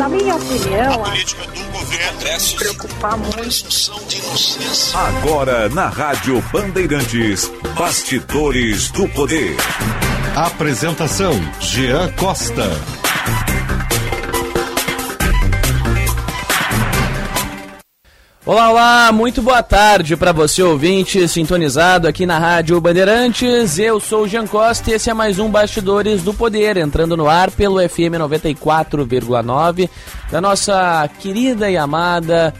Na minha opinião, a política do governo se preocupar muito. Agora na Rádio Bandeirantes, Bastidores do Poder. Apresentação: Jean Costa. Olá, olá, muito boa tarde para você ouvinte sintonizado aqui na Rádio Bandeirantes. Eu sou o Jean Costa e esse é mais um Bastidores do Poder, entrando no ar pelo FM 94,9 da nossa querida e amada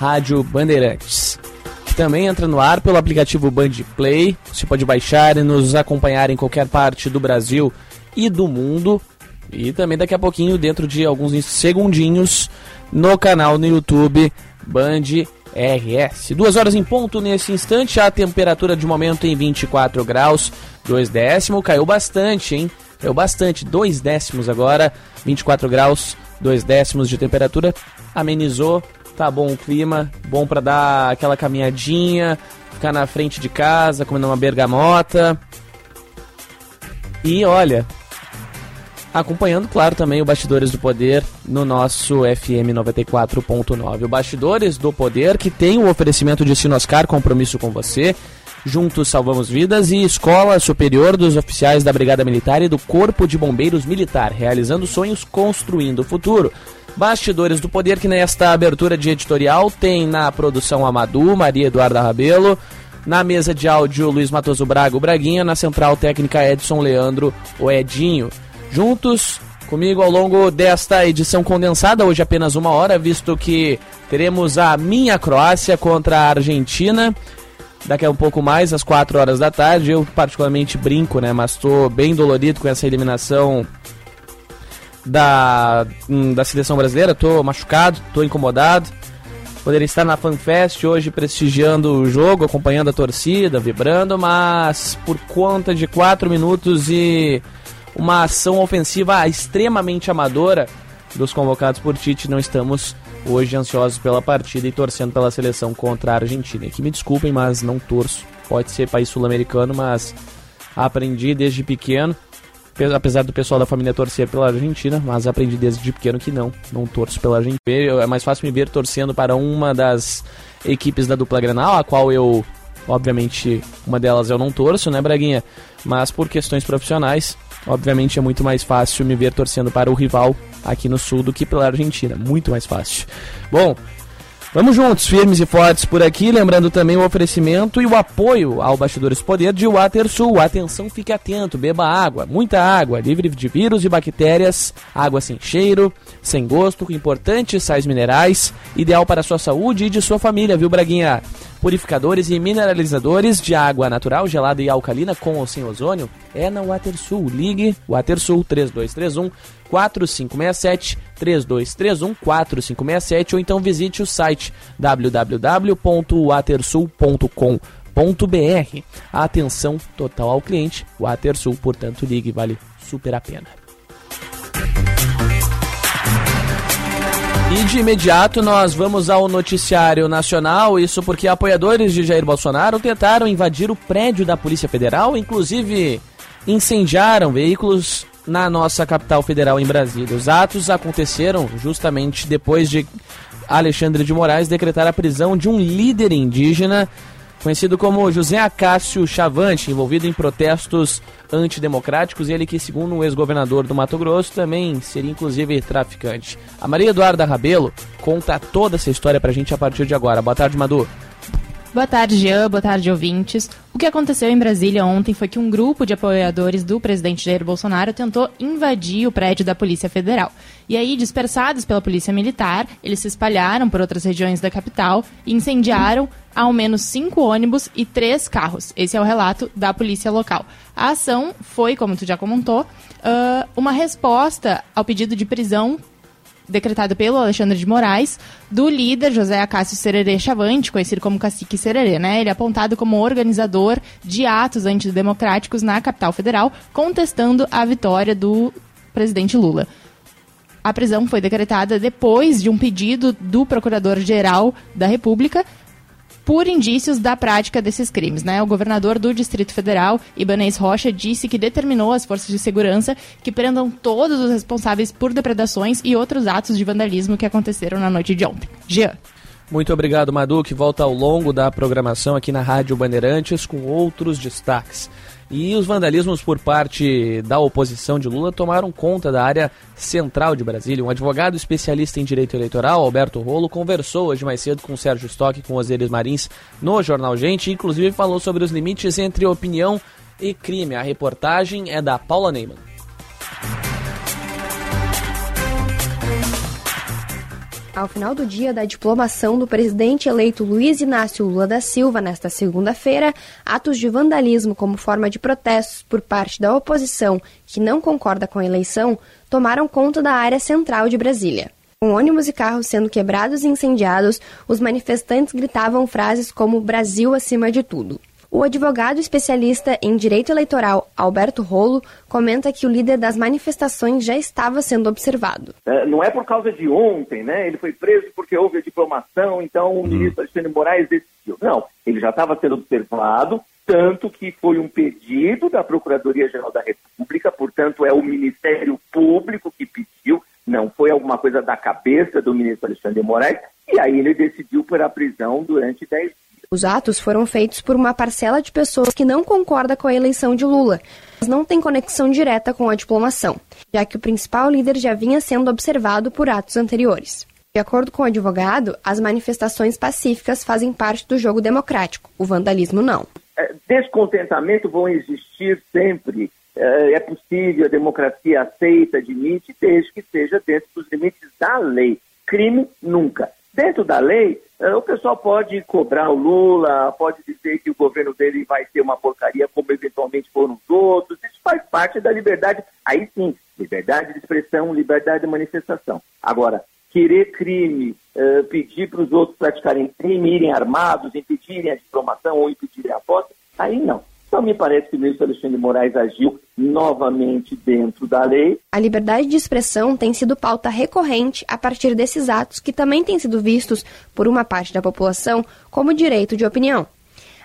Rádio Bandeirantes. Que também entra no ar pelo aplicativo Band Play. Você pode baixar e nos acompanhar em qualquer parte do Brasil e do mundo. E também daqui a pouquinho, dentro de alguns segundinhos, no canal no YouTube Band RS. Duas horas em ponto nesse instante, a temperatura de momento em 24 graus, 2 décimos, caiu bastante, hein? Caiu bastante, 2 décimos agora, 24 graus, 2 décimos de temperatura, amenizou, tá bom o clima, bom para dar aquela caminhadinha, ficar na frente de casa, comendo uma bergamota. E olha, acompanhando, claro, também o Bastidores do Poder no nosso FM 94.9. O Bastidores do Poder, que tem o oferecimento de Sinoscar, compromisso com você. Juntos salvamos vidas e Escola Superior dos Oficiais da Brigada Militar e do Corpo de Bombeiros Militar, realizando sonhos, construindo o futuro. Bastidores do Poder, que nesta abertura de editorial tem na produção Amadu, Maria Eduarda Rabelo, na mesa de áudio Luiz Matoso Braga, o Braguinha, na central técnica Edson Leandro, o Edinho juntos comigo ao longo desta edição condensada, hoje apenas uma hora, visto que teremos a minha Croácia contra a Argentina. Daqui a um pouco mais, às 4 horas da tarde. Eu particularmente brinco, né? Mas estou bem dolorido com essa eliminação da, hum, da seleção brasileira. Estou machucado, estou incomodado. Poderia estar na FanFest hoje prestigiando o jogo, acompanhando a torcida, vibrando, mas por conta de 4 minutos e uma ação ofensiva extremamente amadora dos convocados por Tite. Não estamos hoje ansiosos pela partida e torcendo pela seleção contra a Argentina. Que me desculpem, mas não torço. Pode ser país sul-americano, mas aprendi desde pequeno, apesar do pessoal da família torcer pela Argentina, mas aprendi desde pequeno que não, não torço pela Argentina. É mais fácil me ver torcendo para uma das equipes da dupla Granal, a qual eu, obviamente, uma delas eu não torço, né, Braguinha? Mas por questões profissionais, obviamente é muito mais fácil me ver torcendo para o rival aqui no sul do que pela Argentina. Muito mais fácil. Bom, Vamos juntos, firmes e fortes por aqui, lembrando também o oferecimento e o apoio ao Bastidores Poder de WaterSul. Atenção, fique atento, beba água, muita água, livre de vírus e bactérias, água sem cheiro, sem gosto, com importantes sais minerais, ideal para a sua saúde e de sua família, viu, Braguinha? Purificadores e mineralizadores de água natural, gelada e alcalina com ou sem ozônio é na WaterSul. Ligue WaterSul 3231 4567 3231 4567 ou então visite o site www.watersul.com.br. Atenção total ao cliente. WaterSul, portanto, ligue, vale super a pena. E de imediato nós vamos ao noticiário nacional, isso porque apoiadores de Jair Bolsonaro tentaram invadir o prédio da Polícia Federal, inclusive incendiaram veículos na nossa capital federal em Brasília. Os atos aconteceram justamente depois de Alexandre de Moraes decretar a prisão de um líder indígena conhecido como José Acácio Chavante, envolvido em protestos antidemocráticos, ele que, segundo um ex-governador do Mato Grosso, também seria inclusive traficante. A Maria Eduarda Rabelo conta toda essa história pra gente a partir de agora. Boa tarde, Madu. Boa tarde, Jean. Boa tarde, ouvintes. O que aconteceu em Brasília ontem foi que um grupo de apoiadores do presidente Jair Bolsonaro tentou invadir o prédio da Polícia Federal. E aí, dispersados pela Polícia Militar, eles se espalharam por outras regiões da capital e incendiaram ao menos cinco ônibus e três carros. Esse é o relato da polícia local. A ação foi, como tu já comentou, uma resposta ao pedido de prisão decretado pelo Alexandre de Moraes, do líder José Acácio Sererê Chavante, conhecido como Cacique Sererê, né? Ele é apontado como organizador de atos antidemocráticos na capital federal, contestando a vitória do presidente Lula. A prisão foi decretada depois de um pedido do Procurador-Geral da República por indícios da prática desses crimes. Né? O governador do Distrito Federal, Ibanez Rocha, disse que determinou às forças de segurança que prendam todos os responsáveis por depredações e outros atos de vandalismo que aconteceram na noite de ontem. Jean. Muito obrigado, Madu, que volta ao longo da programação aqui na Rádio Bandeirantes com outros destaques. E os vandalismos por parte da oposição de Lula tomaram conta da área central de Brasília. Um advogado especialista em direito eleitoral, Alberto Rolo, conversou hoje mais cedo com o Sérgio Stock e com Osiris Marins no Jornal Gente, inclusive falou sobre os limites entre opinião e crime. A reportagem é da Paula Neyman. Ao final do dia da diplomação do presidente eleito Luiz Inácio Lula da Silva nesta segunda-feira, atos de vandalismo como forma de protestos por parte da oposição que não concorda com a eleição tomaram conta da área central de Brasília. Com ônibus e carros sendo quebrados e incendiados, os manifestantes gritavam frases como Brasil acima de tudo. O advogado especialista em direito eleitoral Alberto Rolo comenta que o líder das manifestações já estava sendo observado. É, não é por causa de ontem, né? Ele foi preso porque houve a diplomação, então o hum. ministro Alexandre Moraes decidiu. Não, ele já estava sendo observado, tanto que foi um pedido da Procuradoria-Geral da República, portanto é o Ministério Público que pediu, não foi alguma coisa da cabeça do ministro Alexandre Moraes, e aí ele decidiu por a prisão durante 10 dias. Os atos foram feitos por uma parcela de pessoas que não concorda com a eleição de Lula, mas não tem conexão direta com a diplomação, já que o principal líder já vinha sendo observado por atos anteriores. De acordo com o advogado, as manifestações pacíficas fazem parte do jogo democrático, o vandalismo não. É, descontentamento vão existir sempre. É, é possível, a democracia aceita, admite, desde que seja dentro dos limites da lei. Crime, nunca. Dentro da lei, o pessoal pode cobrar o Lula, pode dizer que o governo dele vai ser uma porcaria, como eventualmente foram os outros. Isso faz parte da liberdade. Aí sim, liberdade de expressão, liberdade de manifestação. Agora, querer crime, uh, pedir para os outros praticarem crime, irem armados, impedirem a diplomação ou impedirem a posse, aí não. Então, me parece que o ministro Alexandre de Moraes agiu novamente dentro da lei. A liberdade de expressão tem sido pauta recorrente a partir desses atos que também têm sido vistos por uma parte da população como direito de opinião.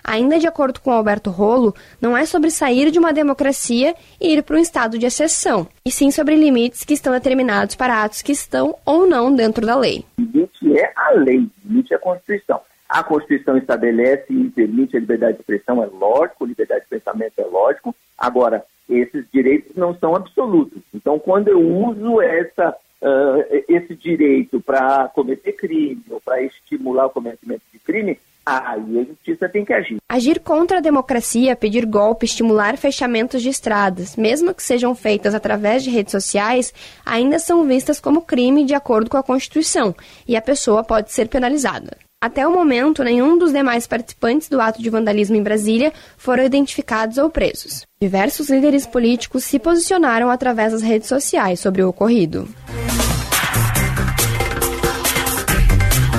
Ainda de acordo com Alberto Rolo, não é sobre sair de uma democracia e ir para um estado de exceção, e sim sobre limites que estão determinados para atos que estão ou não dentro da lei. O limite é a lei, o limite é a Constituição. A Constituição estabelece e permite a liberdade de expressão, é lógico, liberdade de pensamento é lógico. Agora, esses direitos não são absolutos. Então, quando eu uso essa, uh, esse direito para cometer crime ou para estimular o cometimento de crime, aí a justiça tem que agir. Agir contra a democracia, pedir golpe, estimular fechamentos de estradas, mesmo que sejam feitas através de redes sociais, ainda são vistas como crime de acordo com a Constituição e a pessoa pode ser penalizada. Até o momento, nenhum dos demais participantes do ato de vandalismo em Brasília foram identificados ou presos. Diversos líderes políticos se posicionaram através das redes sociais sobre o ocorrido.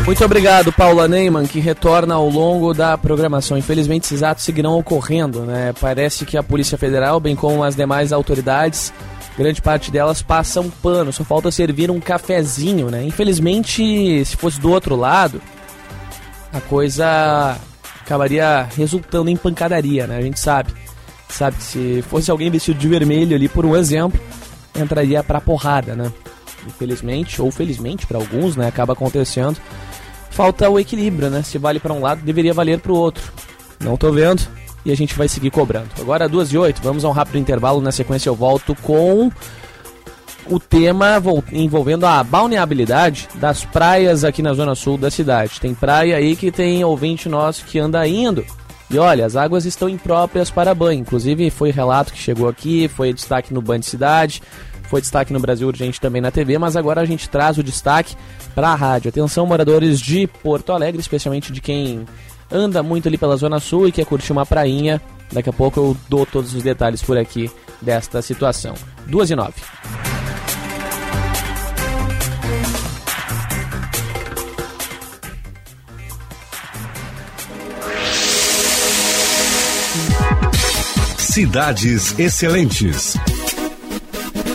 Muito obrigado, Paula Neyman, que retorna ao longo da programação. Infelizmente, esses atos seguirão ocorrendo, né? Parece que a Polícia Federal, bem como as demais autoridades, grande parte delas passam pano, só falta servir um cafezinho, né? Infelizmente, se fosse do outro lado, a coisa acabaria resultando em pancadaria, né? A gente sabe. Sabe se fosse alguém vestido de vermelho ali, por um exemplo, entraria pra porrada, né? Infelizmente, ou felizmente para alguns, né? Acaba acontecendo. Falta o equilíbrio, né? Se vale para um lado, deveria valer para o outro. Não tô vendo e a gente vai seguir cobrando. Agora, duas e oito, vamos a um rápido intervalo. Na sequência, eu volto com o tema envolvendo a balneabilidade das praias aqui na zona sul da cidade. Tem praia aí que tem ouvinte nosso que anda indo. E olha, as águas estão impróprias para banho. Inclusive, foi relato que chegou aqui, foi destaque no Band Cidade, foi destaque no Brasil Urgente também na TV, mas agora a gente traz o destaque para a rádio. Atenção, moradores de Porto Alegre, especialmente de quem anda muito ali pela Zona Sul e quer curtir uma prainha. Daqui a pouco eu dou todos os detalhes por aqui desta situação. 2 e 9. Cidades Excelentes.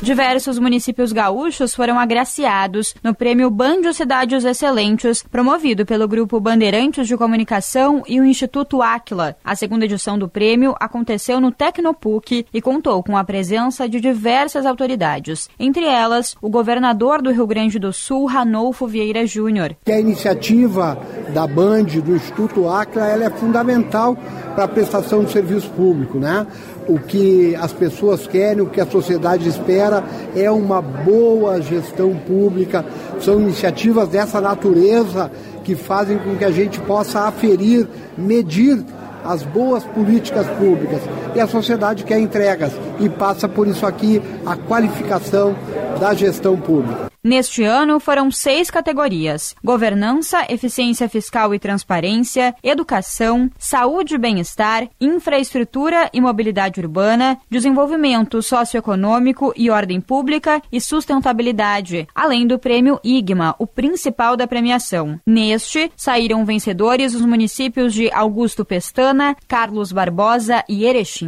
Diversos municípios gaúchos foram agraciados no prêmio Bandio Cidades Excelentes, promovido pelo Grupo Bandeirantes de Comunicação e o Instituto Áquila. A segunda edição do prêmio aconteceu no Tecnopuc e contou com a presença de diversas autoridades, entre elas o governador do Rio Grande do Sul, Ranolfo Vieira Júnior. A iniciativa da Band, do Instituto Áquila, ela é fundamental para a prestação de serviço público, né? O que as pessoas querem, o que a sociedade espera é uma boa gestão pública. São iniciativas dessa natureza que fazem com que a gente possa aferir, medir as boas políticas públicas. E a sociedade quer entregas e passa por isso aqui a qualificação da gestão pública. Neste ano foram seis categorias: governança, eficiência fiscal e transparência, educação, saúde e bem-estar, infraestrutura e mobilidade urbana, desenvolvimento socioeconômico e ordem pública e sustentabilidade, além do prêmio IGMA, o principal da premiação. Neste, saíram vencedores os municípios de Augusto Pestana, Carlos Barbosa e Erechim.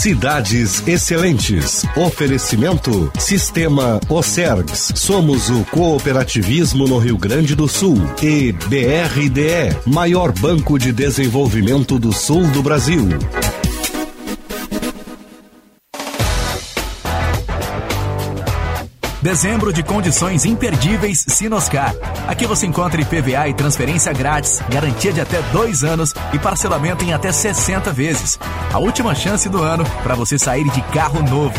Cidades Excelentes. Oferecimento Sistema Ocergs. Somos o cooperativismo no Rio Grande do Sul. E BRDE, maior banco de desenvolvimento do sul do Brasil. Dezembro de condições imperdíveis Sinoscar. Aqui você encontra IPVA e transferência grátis, garantia de até dois anos e parcelamento em até 60 vezes. A última chance do ano para você sair de carro novo.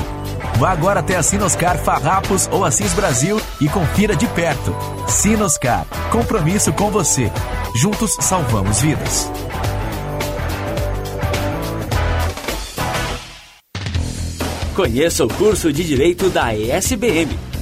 Vá agora até a Sinoscar Farrapos ou Assis Brasil e confira de perto. Sinoscar, compromisso com você. Juntos salvamos vidas. Conheça o curso de Direito da ESBM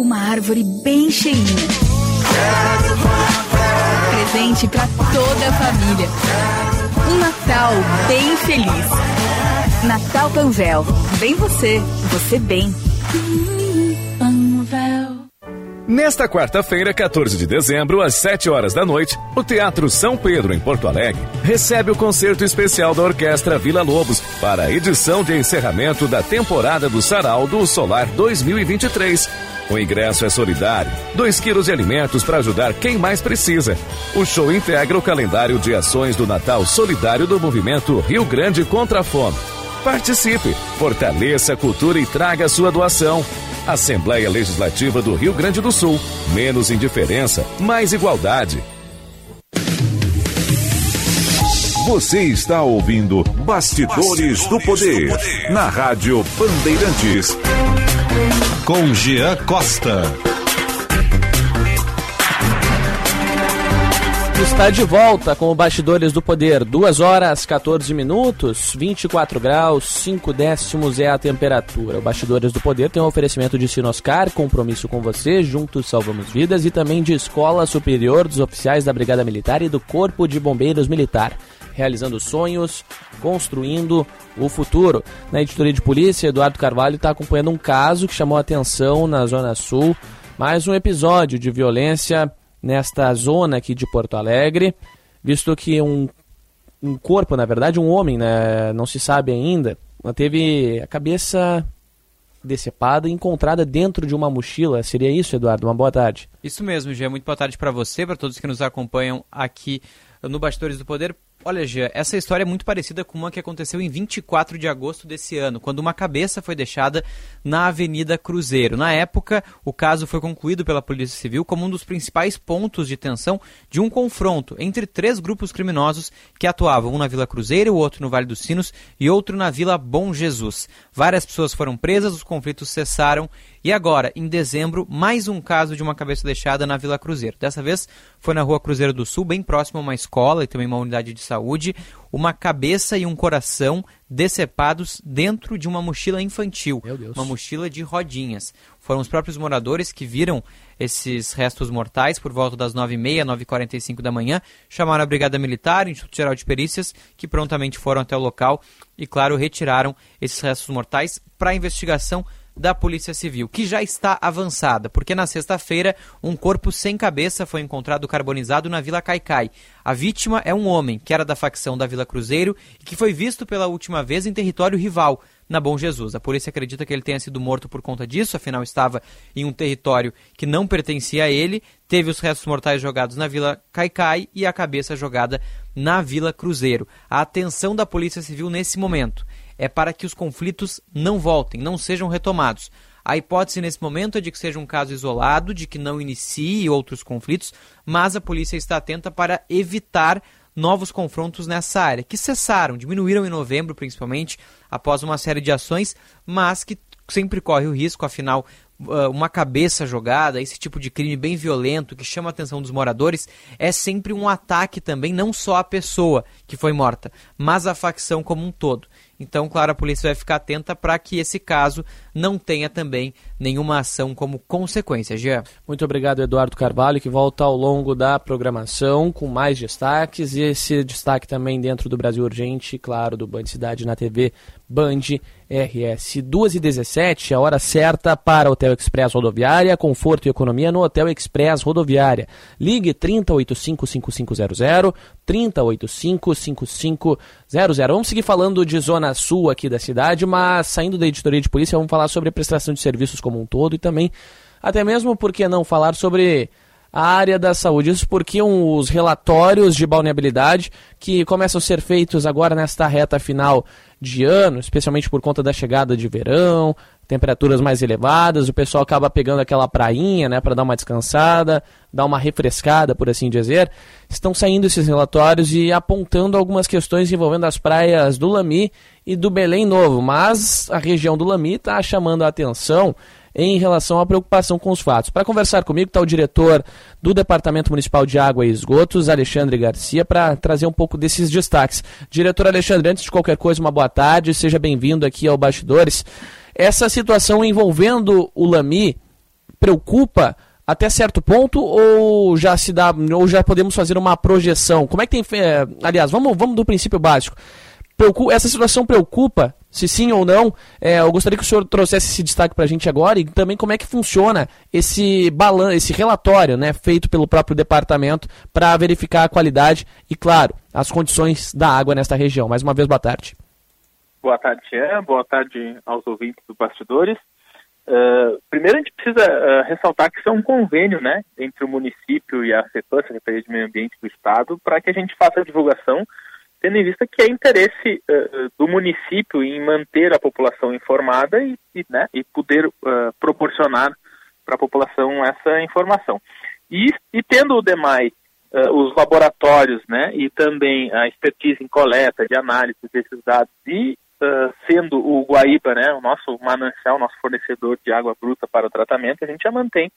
uma árvore bem cheinha. Presente para toda a família. Um Natal bem feliz. Natal Panvel. Bem você, você bem. Nesta quarta-feira, 14 de dezembro, às 7 horas da noite, o Teatro São Pedro, em Porto Alegre, recebe o concerto especial da Orquestra Vila Lobos para a edição de encerramento da temporada do Sarau do Solar 2023 o ingresso é solidário. 2 quilos de alimentos para ajudar quem mais precisa. O show integra o calendário de ações do Natal Solidário do Movimento Rio Grande contra a Fome. Participe, fortaleça a cultura e traga sua doação. Assembleia Legislativa do Rio Grande do Sul. Menos indiferença, mais igualdade. Você está ouvindo Bastidores, Bastidores do, Poder, do Poder na Rádio Bandeirantes com Jean Costa. está de volta com o Bastidores do Poder. 2 horas 14 minutos, 24 graus, 5 décimos é a temperatura. O Bastidores do Poder tem um oferecimento de Sinoscar, compromisso com você, juntos salvamos vidas, e também de Escola Superior dos Oficiais da Brigada Militar e do Corpo de Bombeiros Militar. Realizando sonhos, construindo o futuro. Na editoria de polícia, Eduardo Carvalho está acompanhando um caso que chamou a atenção na Zona Sul. Mais um episódio de violência nesta zona aqui de Porto Alegre, visto que um, um corpo, na verdade, um homem, né, não se sabe ainda, teve a cabeça decepada e encontrada dentro de uma mochila. Seria isso, Eduardo? Uma boa tarde. Isso mesmo, Gê. Muito boa tarde para você, para todos que nos acompanham aqui no Bastidores do Poder. Olha, Gia, essa história é muito parecida com uma que aconteceu em 24 de agosto desse ano, quando uma cabeça foi deixada na Avenida Cruzeiro. Na época, o caso foi concluído pela Polícia Civil como um dos principais pontos de tensão de um confronto entre três grupos criminosos que atuavam, um na Vila Cruzeiro, o outro no Vale dos Sinos e outro na Vila Bom Jesus. Várias pessoas foram presas, os conflitos cessaram e agora, em dezembro, mais um caso de uma cabeça deixada na Vila Cruzeiro. Dessa vez foi na Rua Cruzeiro do Sul, bem próximo a uma escola e também uma unidade de saúde. Uma cabeça e um coração decepados dentro de uma mochila infantil, uma mochila de rodinhas. Foram os próprios moradores que viram esses restos mortais por volta das 9h30, 9h45 da manhã, chamaram a Brigada Militar, o Instituto Geral de Perícias, que prontamente foram até o local e, claro, retiraram esses restos mortais para a investigação da Polícia Civil, que já está avançada, porque na sexta-feira um corpo sem cabeça foi encontrado carbonizado na Vila Caicai. A vítima é um homem que era da facção da Vila Cruzeiro e que foi visto pela última vez em território rival, na Bom Jesus. A polícia acredita que ele tenha sido morto por conta disso, afinal estava em um território que não pertencia a ele, teve os restos mortais jogados na Vila Caicai e a cabeça jogada na Vila Cruzeiro. A atenção da Polícia Civil nesse momento é para que os conflitos não voltem, não sejam retomados. A hipótese nesse momento é de que seja um caso isolado, de que não inicie outros conflitos, mas a polícia está atenta para evitar novos confrontos nessa área, que cessaram, diminuíram em novembro principalmente, após uma série de ações, mas que sempre corre o risco, afinal, uma cabeça jogada, esse tipo de crime bem violento que chama a atenção dos moradores, é sempre um ataque também, não só à pessoa que foi morta, mas à facção como um todo. Então, claro, a polícia vai ficar atenta para que esse caso não tenha também nenhuma ação como consequência. Jean. Muito obrigado, Eduardo Carvalho, que volta ao longo da programação com mais destaques e esse destaque também dentro do Brasil Urgente, claro, do Band Cidade na TV Band RS 2 e 17, a hora certa para Hotel Express Rodoviária, conforto e economia no Hotel Express Rodoviária. Ligue 3085-5500, 3085-5500. Vamos seguir falando de Zona Sul aqui da cidade, mas saindo da editoria de polícia, vamos falar sobre a prestação de serviços como um todo e também, até mesmo, por que não, falar sobre a área da saúde. Isso porque os relatórios de balneabilidade que começam a ser feitos agora nesta reta final de ano, especialmente por conta da chegada de verão, temperaturas mais elevadas, o pessoal acaba pegando aquela prainha, né, para dar uma descansada, dar uma refrescada, por assim dizer. Estão saindo esses relatórios e apontando algumas questões envolvendo as praias do Lami e do Belém Novo, mas a região do Lami está chamando a atenção em relação à preocupação com os fatos. Para conversar comigo está o diretor do Departamento Municipal de Água e Esgotos, Alexandre Garcia, para trazer um pouco desses destaques. Diretor Alexandre, antes de qualquer coisa, uma boa tarde, seja bem-vindo aqui ao Bastidores. Essa situação envolvendo o Lami preocupa até certo ponto ou já se dá ou já podemos fazer uma projeção? Como é que tem, aliás, vamos vamos do princípio básico. essa situação preocupa se sim ou não. É, eu gostaria que o senhor trouxesse esse destaque para a gente agora e também como é que funciona esse balan esse relatório né, feito pelo próprio departamento para verificar a qualidade e, claro, as condições da água nesta região. Mais uma vez, boa tarde. Boa tarde, Jean. Boa tarde aos ouvintes dos bastidores. Uh, primeiro, a gente precisa uh, ressaltar que isso é um convênio né, entre o município e a CEPAM, Secretaria de Meio Ambiente do Estado, para que a gente faça a divulgação tendo em vista que é interesse uh, do município em manter a população informada e, e, né, e poder uh, proporcionar para a população essa informação. E, e tendo o demais, uh, os laboratórios né, e também a expertise em coleta, de análise desses dados e sendo o Guaíba né, o nosso manancial, nosso fornecedor de água bruta para o tratamento, a gente já mantém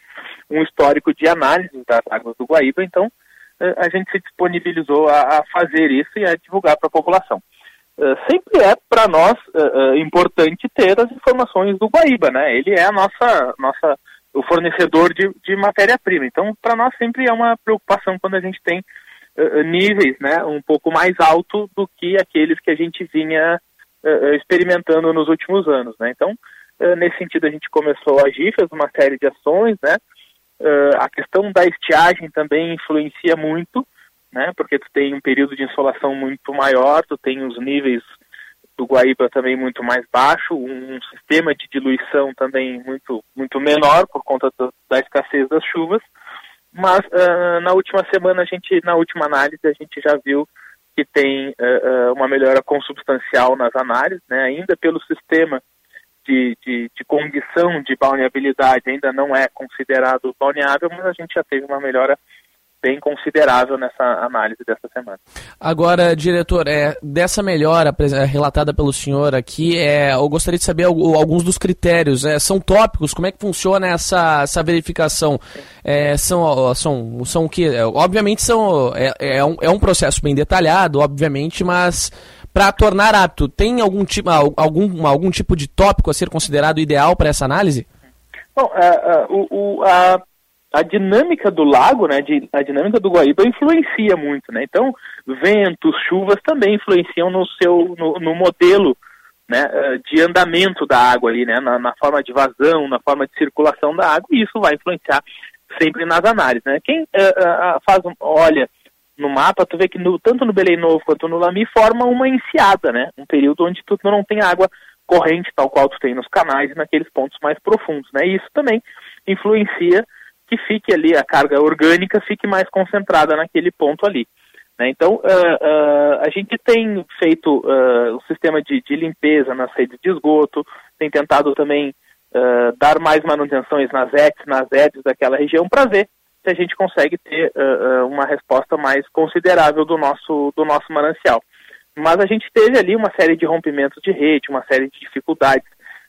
um histórico de análise das águas do Guaíba, então a gente se disponibilizou a, a fazer isso e a divulgar para a população. Uh, sempre é para nós uh, uh, importante ter as informações do Guaíba, né? Ele é a nossa, nossa o fornecedor de, de matéria-prima. Então, para nós sempre é uma preocupação quando a gente tem níveis, né, um pouco mais alto do que aqueles que a gente vinha experimentando nos últimos anos, né? Então, nesse sentido a gente começou a agir, fez uma série de ações, né? A questão da estiagem também influencia muito né? Porque tu tem um período de insolação muito maior, tu tem os níveis do Guaíba também muito mais baixo, um, sistema de diluição também muito muito menor por conta do, da escassez das chuvas. Mas uh, na última semana a gente, na última análise a gente já viu que tem uh, uma melhora consubstancial nas análises, né? Ainda pelo sistema de, de, de, condição de balneabilidade ainda não é considerado balneável, mas a gente já teve uma melhora bem considerável nessa análise dessa semana. Agora, diretor, é, dessa melhora é, relatada pelo senhor aqui, é, eu gostaria de saber alguns dos critérios. É, são tópicos? Como é que funciona essa, essa verificação? É, são, são, são o que? É, obviamente são, é, é, um, é um processo bem detalhado, obviamente, mas para tornar apto, tem algum tipo, algum, algum tipo de tópico a ser considerado ideal para essa análise? Bom, uh, uh, o, a a dinâmica do lago, né, de, a dinâmica do Guaíba influencia muito, né? Então, ventos, chuvas também influenciam no seu no, no modelo, né, eh, de andamento da água ali, né, na, na, forma de vazão, na forma de circulação da água, e isso vai influenciar sempre nas análises, né? Quem faz olha no mapa, tu vê que no, tanto no Belém Novo quanto no Lami forma uma enseada, né? Um período onde tu não tem água corrente tal qual tu tem nos canais e naqueles pontos mais profundos, né? E isso também influencia que fique ali, a carga orgânica fique mais concentrada naquele ponto ali. Né? Então, uh, uh, a gente tem feito uh, um sistema de, de, limpeza nas redes de esgoto, tem tentado também dar mais manutenções nas ETs, nas EDs daquela região, para ver se a gente consegue ter uma resposta mais considerável do nosso, do nosso manancial. Mas a gente teve ali uma série de rompimentos de rede, uma série de dificuldades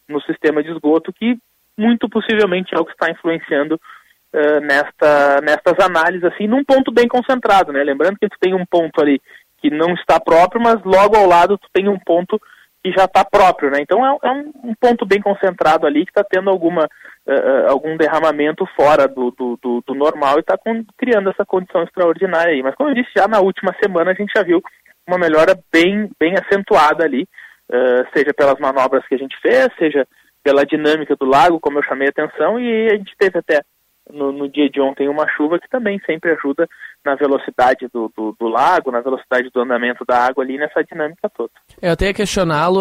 no sistema de esgoto que muito possivelmente é o que está influenciando uh, nesta, nestas análises, assim, num ponto bem concentrado, né? Lembrando que tu tem um ponto ali que não está próprio, mas logo ao lado tu tem um ponto que já está próprio, né? Então é, é um, ponto bem concentrado ali que está tendo alguma, uh, algum derramamento fora do, do, do, do normal e está criando essa condição extraordinária aí. Mas como eu disse, já na última semana a gente já viu uma melhora bem, bem acentuada ali, uh, seja pelas manobras que a gente fez, seja pela dinâmica do lago, como eu chamei a atenção, e a gente teve até no, no, dia de ontem uma chuva que também sempre ajuda na velocidade do, do, do, lago, na velocidade do andamento da água ali, nessa dinâmica toda. Eu até ia questioná-lo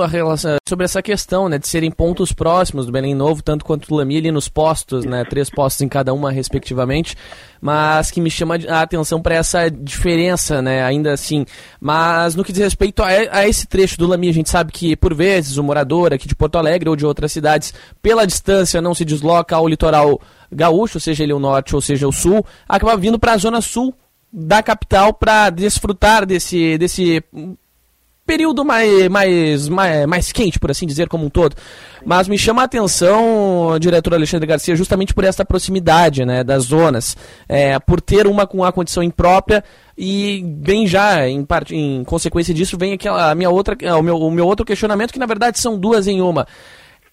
sobre essa questão, né, de serem pontos próximos do Belém Novo, tanto quanto do Lami ali nos postos, né, três postos em cada uma respectivamente, mas que me chama a atenção para essa diferença, né, ainda assim. Mas no que diz respeito a, a esse trecho do Lami, a gente sabe que por vezes o morador aqui de Porto Alegre ou de outras cidades, pela distância, não se desloca ao litoral gaúcho, seja ele o norte ou seja o sul, acaba vindo para a zona sul da capital para desfrutar desse, desse período mais, mais, mais, mais quente, por assim dizer, como um todo. Mas me chama a atenção, diretor Alexandre Garcia, justamente por essa proximidade né, das zonas, é, por ter uma com a condição imprópria e bem já, em, parte, em consequência disso, vem aquela, a minha outra, o, meu, o meu outro questionamento, que na verdade são duas em uma.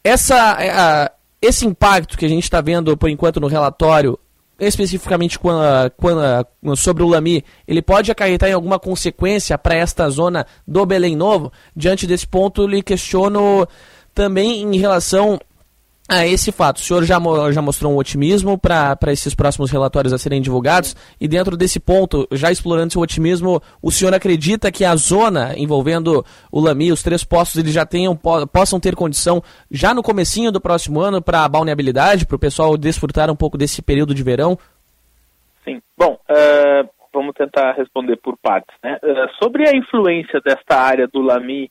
Essa, a, esse impacto que a gente está vendo por enquanto no relatório, especificamente quando, sobre o Lami, ele pode acarretar em alguma consequência para esta zona do Belém Novo? Diante desse ponto, lhe questiono também em relação a esse fato. O senhor já, já mostrou um otimismo para esses próximos relatórios a serem divulgados e dentro desse ponto, já explorando seu otimismo, o senhor acredita que a zona envolvendo o Lami, os três postos, eles já tenham, possam ter condição já no comecinho do próximo ano para a balneabilidade, para o pessoal desfrutar um pouco desse período de verão? Sim. Bom, uh, vamos tentar responder por partes. Né? Uh, sobre a influência desta área do Lami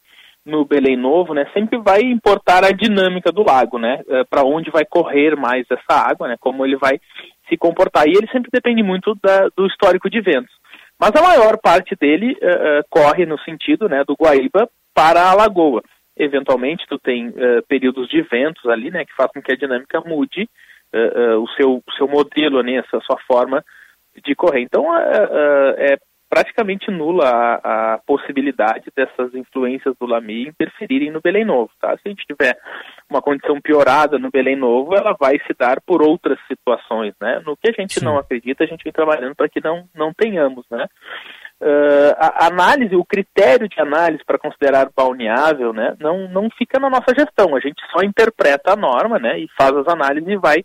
no Belém Novo, né, sempre vai importar a dinâmica do lago, né, eh, para onde vai correr mais essa água, né, como ele vai se comportar. E ele sempre depende muito da, do histórico de ventos. Mas a maior parte dele uh, corre no sentido, né, do Guaíba para a Lagoa. Eventualmente, tu tem uh, períodos de ventos ali, né, que fazem com que a dinâmica mude uh, o seu, seu modelo, né, essa sua forma de correr. Então, é, é praticamente nula a, a, possibilidade dessas influências do Lami interferirem no Belém Novo. Tá? Se a gente tiver uma condição piorada no Belém Novo, ela vai se dar por outras situações. Né? No que a gente Sim. não acredita, a gente vem trabalhando para que não, não tenhamos. Né? Uh, a análise, o critério de análise para considerar balneável né, não, não fica na nossa gestão. A gente só interpreta a norma né, e faz as análises e vai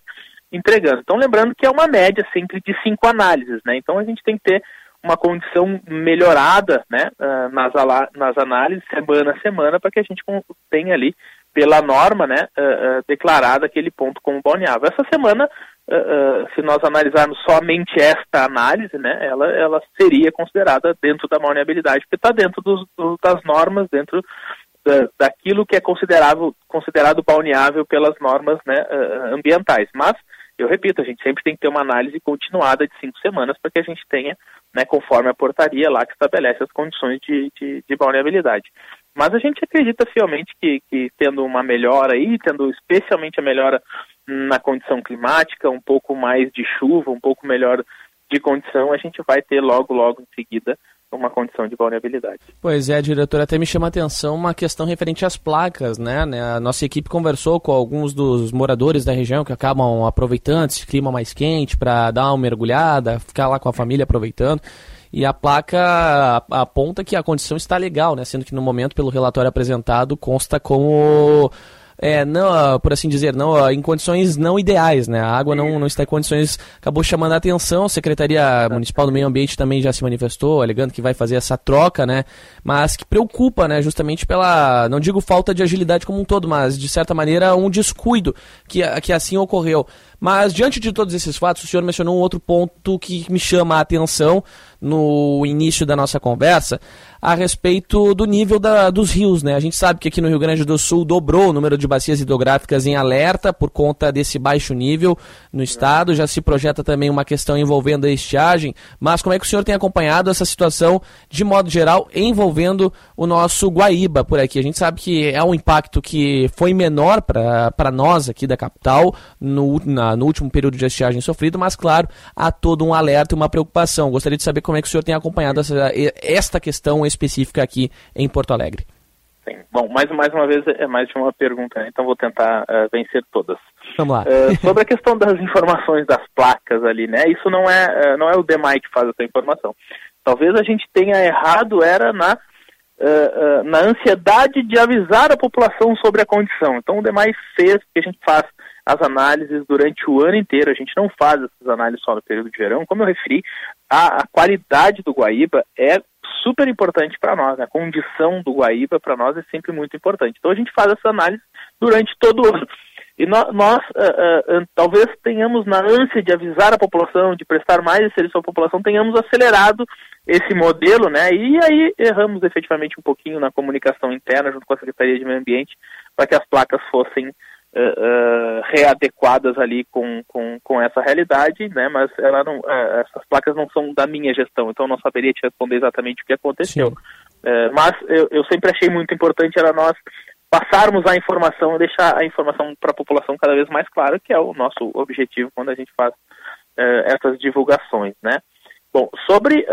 entregando. Então, lembrando que é uma média sempre de cinco análises. Né? Então, a gente tem que ter uma condição melhorada né, ah, nas, nas análises semana a semana para que a gente tenha ali pela norma né, uh, uh, declarada aquele ponto como balneável. Essa semana, se nós analisarmos somente esta análise, né, ela, ela seria considerada dentro da balneabilidade, porque está dentro dos, do, das normas, dentro da, daquilo que é considerável, considerado balneável pelas normas né, ambientais. Mas eu repito, a gente sempre tem que ter uma análise continuada de cinco semanas para que a gente tenha, né, conforme a portaria lá que estabelece as condições de, de, de vulnerabilidade. Mas a gente acredita fielmente que, que tendo uma melhora aí, tendo especialmente a melhora na condição climática, um pouco mais de chuva, um pouco melhor de condição, a gente vai ter logo, logo em seguida uma condição de vulnerabilidade. Pois é, diretor, até me chama a atenção uma questão referente às placas, né? né? A nossa equipe conversou com alguns dos moradores da região que acabam aproveitando esse clima mais quente para dar uma mergulhada, ficar lá com a família aproveitando. E a placa aponta que a condição está legal, né? Sendo que no momento, pelo relatório apresentado, consta como é, não, por assim dizer, não, em condições não ideais, né? A água não, não está em condições, acabou chamando a atenção, a Secretaria Municipal do Meio Ambiente também já se manifestou, alegando que vai fazer essa troca, né? Mas que preocupa, né? Justamente pela, não digo falta de agilidade como um todo, mas de certa maneira um descuido que, que assim ocorreu. Mas diante de todos esses fatos, o senhor mencionou um outro ponto que me chama a atenção no início da nossa conversa, a respeito do nível da, dos rios, né? A gente sabe que aqui no Rio Grande do Sul dobrou o número de bacias hidrográficas em alerta por conta desse baixo nível no estado. Já se projeta também uma questão envolvendo a estiagem. Mas como é que o senhor tem acompanhado essa situação de modo geral envolvendo o nosso Guaíba por aqui? A gente sabe que é um impacto que foi menor para nós aqui da capital no, na, no último período de estiagem sofrido, mas claro, há todo um alerta e uma preocupação. Gostaria de saber como é que o senhor tem acompanhado essa, esta questão específica aqui em Porto Alegre. Sim. Bom, mais, mais uma vez é mais de uma pergunta, né? então vou tentar uh, vencer todas. Vamos lá. Uh, sobre a questão das informações das placas ali, né? Isso não é, uh, não é o DEMAI que faz essa informação. Talvez a gente tenha errado era na, na ansiedade de avisar a população sobre a condição. Então o DEMAI fez que a gente faz as análises durante o ano inteiro. A gente não faz essas análises só no período de verão. Como eu referi, a, a qualidade do Guaíba é super importante para nós. Né? A condição do Guaíba para nós é sempre muito importante. Então a gente faz essa análise durante todo o ano. E nós, nós uh, uh, talvez tenhamos, na ânsia de avisar a população, de prestar mais serviço à população, tenhamos acelerado esse modelo, né? E aí erramos efetivamente um pouquinho na comunicação interna junto com a Secretaria de Meio Ambiente para que as placas fossem uh, readequadas ali com, com, com essa realidade, né? Mas ela não, uh, essas placas não são da minha gestão, então eu não saberia te responder exatamente o que aconteceu. Uh, mas eu, eu sempre achei muito importante era nós passarmos a informação, deixar a informação para a população cada vez mais clara, que é o nosso objetivo quando a gente faz essas divulgações, né? Bom, sobre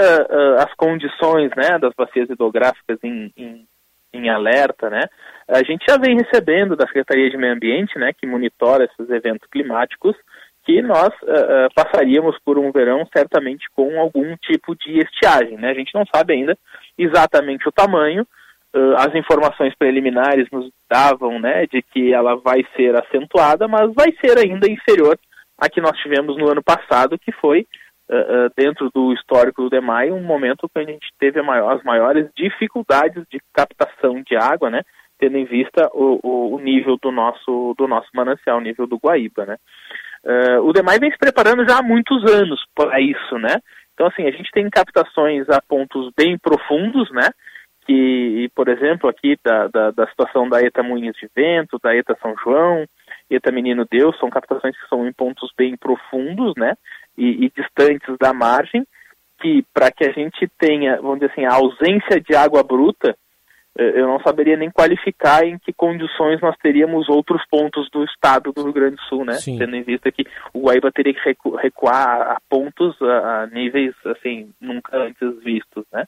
as condições né, das bacias hidrográficas em, em, em alerta, né? A gente já vem recebendo da Secretaria de Meio Ambiente, né, que monitora esses eventos climáticos, que nós uh, uh, passaríamos por um verão certamente com algum tipo de estiagem, né? A gente não sabe ainda exatamente o tamanho. Uh, as informações preliminares nos davam, né, de que ela vai ser acentuada, mas vai ser ainda inferior à que nós tivemos no ano passado, que foi uh, dentro do histórico do DEMAI, um momento que a gente teve maior, as maiores dificuldades de captação de água, né? Tendo em vista o, o, nível do nosso, do nosso manancial, o nível do Guaíba, né? Uh, o DEMAI vem se preparando já há muitos anos para isso, né? Então, assim, a gente tem captações a pontos bem profundos, né? Que, por exemplo, aqui da, da, da situação da ETA Moinhos de Vento, da ETA São João, ETA Menino Deus, são captações que são em pontos bem profundos, né? E, e distantes da margem, que para que a gente tenha, vamos dizer assim, a ausência de água bruta, eh, eu não saberia nem qualificar em que condições nós teríamos outros pontos do estado do Rio Grande do Sul, né? Sim. Tendo em vista que o Guaíba teria que recuar a pontos a, níveis assim nunca antes vistos, né?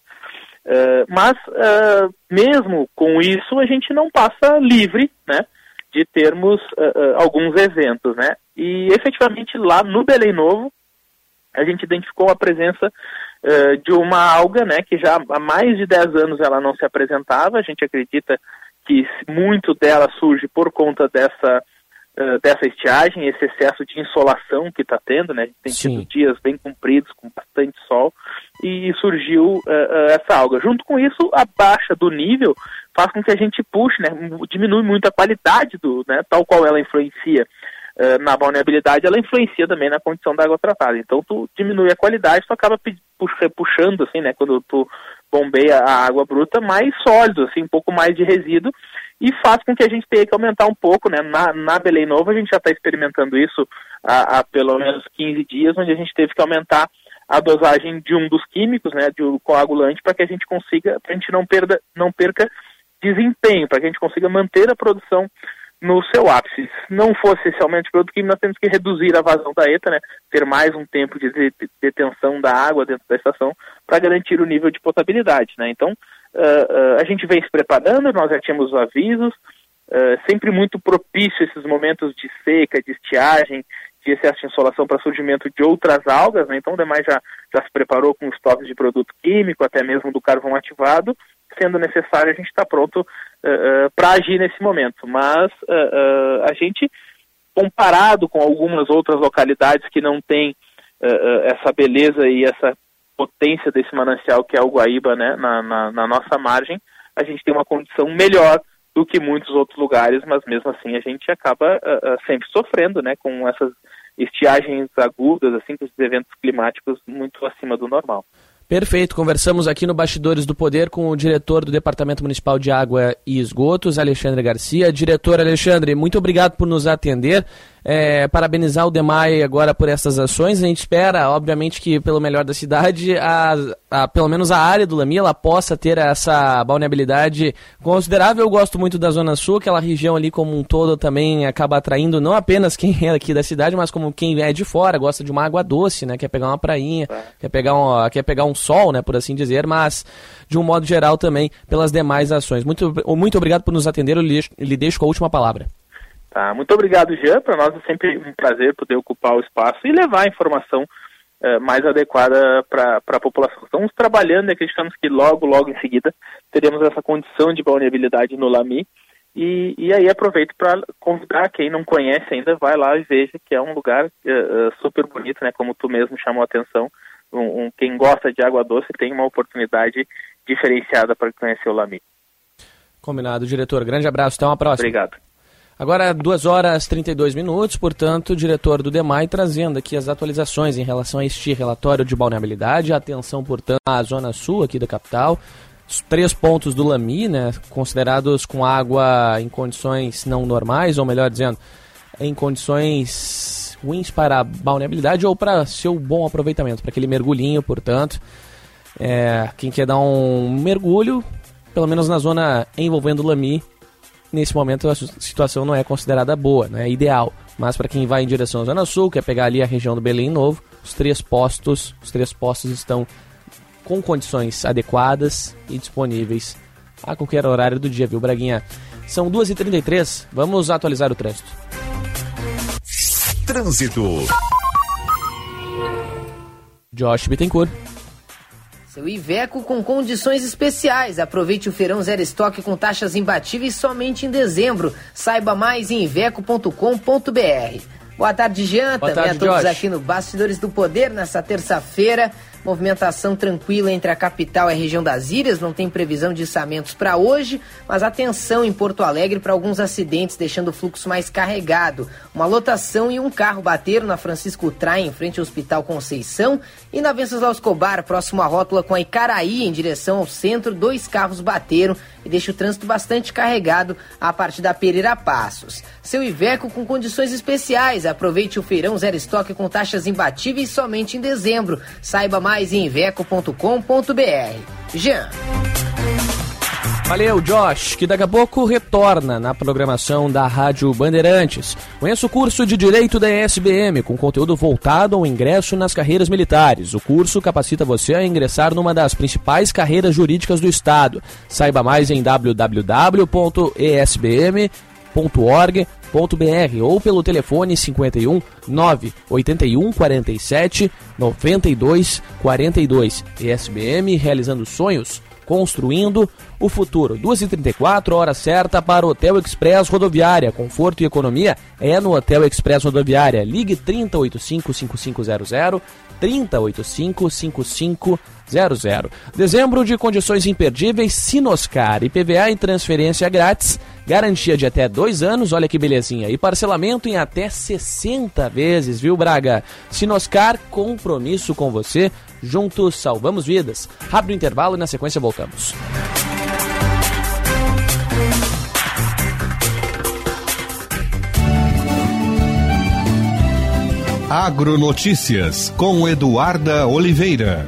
Uh, mas uh, mesmo com isso a gente não passa livre, né? De termos uh, alguns eventos, né? E efetivamente lá no Belém Novo a gente identificou a presença uh, de uma alga, né, que já há mais de 10 anos ela não se apresentava. A gente acredita que muito dela surge por conta dessa uh, dessa estiagem, esse excesso de insolação que está tendo, né? A gente tem Sim. tido dias bem compridos com bastante sol e surgiu uh, essa alga. Junto com isso, a baixa do nível faz com que a gente puxe, né? Diminui muito a qualidade do, né? Tal qual ela influencia na vulnerabilidade, ela influencia também na condição da água tratada. Então, tu diminui a qualidade, tu acaba puxando, assim, né, quando tu bombeia a água bruta, mais sólido, assim, um pouco mais de resíduo, e faz com que a gente tenha que aumentar um pouco, né, na, na Belém Nova a gente já está experimentando isso há, há, pelo menos 15 dias, onde a gente teve que aumentar a dosagem de um dos químicos, né, de um coagulante, para que a gente consiga, para a gente não, perda, não perca desempenho, para que a gente consiga manter a produção no seu ápice. Se não fosse essencialmente produto químico, nós temos que reduzir a vazão da ETA, né? ter mais um tempo de detenção da água dentro da estação para garantir o nível de potabilidade. Né? Então, uh, uh, a gente vem se preparando, nós já tínhamos os avisos, uh, sempre muito propício esses momentos de seca, de estiagem, de excesso de insolação para surgimento de outras algas, né? então o demais já, já se preparou com estoques de produto químico, até mesmo do carvão ativado, sendo necessário a gente está pronto uh, uh, para agir nesse momento. Mas a gente, comparado com algumas outras localidades que não têm essa beleza e essa potência desse manancial que é o Guaíba né, na, na, na nossa margem, a gente tem uma condição melhor do que muitos outros lugares, mas mesmo assim a gente acaba sempre sofrendo né, com essas estiagens agudas, assim, com esses eventos climáticos muito acima do normal. Perfeito. Conversamos aqui no Bastidores do Poder com o diretor do Departamento Municipal de Água e Esgotos, Alexandre Garcia. Diretor Alexandre, muito obrigado por nos atender é, parabenizar o DEMAI agora por essas ações. A gente espera, obviamente, que pelo melhor da cidade, a, a, pelo menos a área do Lami, ela possa ter essa balneabilidade considerável. Eu gosto muito da Zona Sul, aquela região ali como um todo também acaba atraindo não apenas quem é aqui da cidade, mas como quem é de fora, gosta de uma água doce, né? Quer pegar uma prainha, é. quer, pegar um, quer pegar um sol, né? Por assim dizer, mas de um modo geral também pelas demais ações. Muito, muito obrigado por nos atender. Eu lhe, lhe deixo com a última palavra. Tá? Muito obrigado, Jean. Para nós é sempre um prazer poder ocupar o espaço e levar a informação uh, mais adequada para a população. Estamos trabalhando e acreditamos que logo, logo em seguida, teremos essa condição de vulnerabilidade no LAMI. E, e aí aproveito para convidar quem não conhece ainda, vai lá e veja que é um lugar uh, super bonito, né? Como tu mesmo chamou a atenção. Um, um, quem gosta de água doce tem uma oportunidade diferenciada para conhecer o LAMI. Combinado, diretor. Grande abraço, até uma próxima. Obrigado. Agora, 2 horas e 32 minutos, portanto, o diretor do DEMAI trazendo aqui as atualizações em relação a este relatório de vulnerabilidade. Atenção, portanto, à zona sul aqui da capital. Os três pontos do Lami, né, considerados com água em condições não normais, ou melhor dizendo, em condições ruins para balneabilidade ou para seu bom aproveitamento, para aquele mergulhinho, portanto. É, quem quer dar um mergulho, pelo menos na zona envolvendo o Lami, nesse momento a situação não é considerada boa, não é ideal. Mas para quem vai em direção à Zona Sul, quer pegar ali a região do Belém Novo, os três postos, os três postos estão com condições adequadas e disponíveis a qualquer horário do dia, viu, Braguinha? São 2h33, vamos atualizar o trânsito. Trânsito. Josh Bittencourt. Seu Iveco com condições especiais. Aproveite o feirão zero estoque com taxas imbatíveis somente em dezembro. Saiba mais em iveco.com.br. Boa tarde, Jean. Boa Também tarde, a todos Josh. aqui no Bastidores do Poder nessa terça-feira. Movimentação tranquila entre a capital e a região das ilhas, não tem previsão de içamentos para hoje, mas atenção em Porto Alegre para alguns acidentes, deixando o fluxo mais carregado. Uma lotação e um carro bateram na Francisco Trai, em frente ao Hospital Conceição, e na Venceslau Escobar, próximo à rótula com a Icaraí, em direção ao centro, dois carros bateram e deixa o trânsito bastante carregado a partir da Pereira Passos. Seu Iveco com condições especiais. Aproveite o feirão zero estoque com taxas imbatíveis somente em dezembro. Saiba mais mais em iveco.com.br. Jean. Valeu, Josh, que daqui a pouco retorna na programação da Rádio Bandeirantes. Conheça o curso de Direito da ESBM, com conteúdo voltado ao ingresso nas carreiras militares. O curso capacita você a ingressar numa das principais carreiras jurídicas do Estado. Saiba mais em www.esbm.org.br ou pelo telefone 51 981 47 92 42. ESBM realizando sonhos construindo o futuro. 2h34, hora certa para o Hotel Express Rodoviária. Conforto e economia é no Hotel Express Rodoviária. Ligue 3085-5500, 3085-5500. Dezembro de condições imperdíveis, Sinoscar, IPVA e transferência grátis. Garantia de até dois anos, olha que belezinha. E parcelamento em até 60 vezes, viu, Braga? Sinoscar, compromisso com você. Juntos salvamos vidas. Rápido intervalo e na sequência voltamos. Agronotícias com Eduarda Oliveira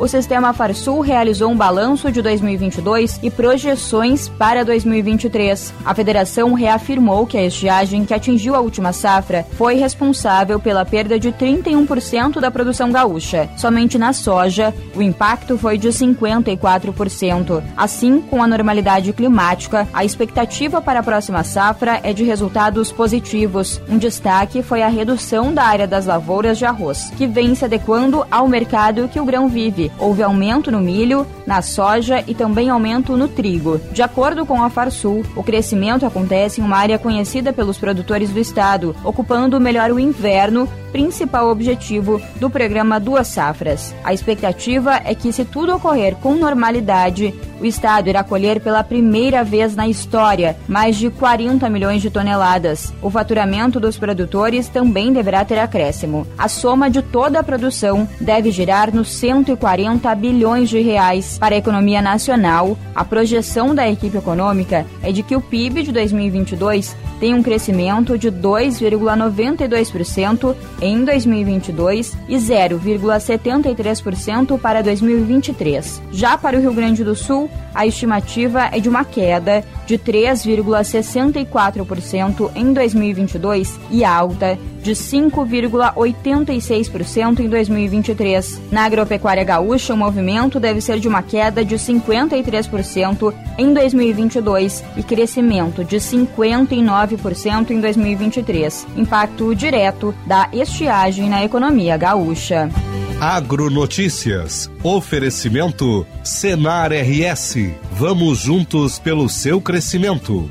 o Sistema Farsul realizou um balanço de 2022 e projeções para 2023. A federação reafirmou que a estiagem que atingiu a última safra foi responsável pela perda de 31% da produção gaúcha. Somente na soja, o impacto foi de 54%. Assim, com a normalidade climática, a expectativa para a próxima safra é de resultados positivos. Um destaque foi a redução da área das lavouras de arroz, que vem se adequando ao mercado que o grão vive houve aumento no milho, na soja e também aumento no trigo. De acordo com a Farsul, o crescimento acontece em uma área conhecida pelos produtores do estado, ocupando melhor o inverno principal objetivo do programa Duas Safras. A expectativa é que, se tudo ocorrer com normalidade, o Estado irá colher pela primeira vez na história mais de 40 milhões de toneladas. O faturamento dos produtores também deverá ter acréscimo. A soma de toda a produção deve girar nos 140 bilhões de reais. Para a economia nacional, a projeção da equipe econômica é de que o PIB de 2022 tem um crescimento de 2,92% em 2022 e 0,73% para 2023. Já para o Rio Grande do Sul, a estimativa é de uma queda de 3,64% em 2022 e alta de 5,86% em 2023. Na agropecuária gaúcha, o movimento deve ser de uma queda de 53% em 2022 e crescimento de 59% em 2023. Impacto direto da estiagem na economia gaúcha. Agronotícias. Oferecimento Senar RS. Vamos juntos pelo seu crescimento.